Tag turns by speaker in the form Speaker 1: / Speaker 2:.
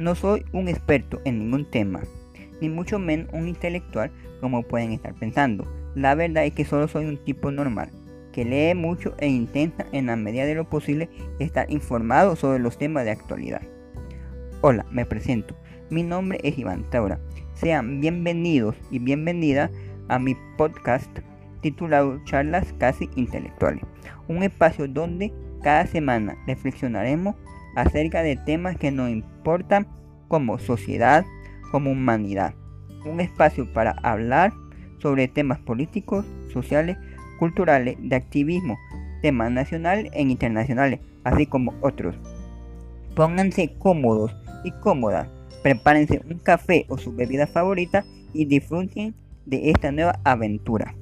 Speaker 1: No soy un experto en ningún tema, ni mucho menos un intelectual como pueden estar pensando. La verdad es que solo soy un tipo normal, que lee mucho e intenta en la medida de lo posible estar informado sobre los temas de actualidad. Hola, me presento. Mi nombre es Iván Taura. Sean bienvenidos y bienvenidas a mi podcast titulado Charlas Casi Intelectuales, un espacio donde cada semana reflexionaremos acerca de temas que nos importan como sociedad, como humanidad. Un espacio para hablar sobre temas políticos, sociales, culturales, de activismo, temas nacionales e internacionales, así como otros. Pónganse cómodos y cómodas, prepárense un café o su bebida favorita y disfruten de esta nueva aventura.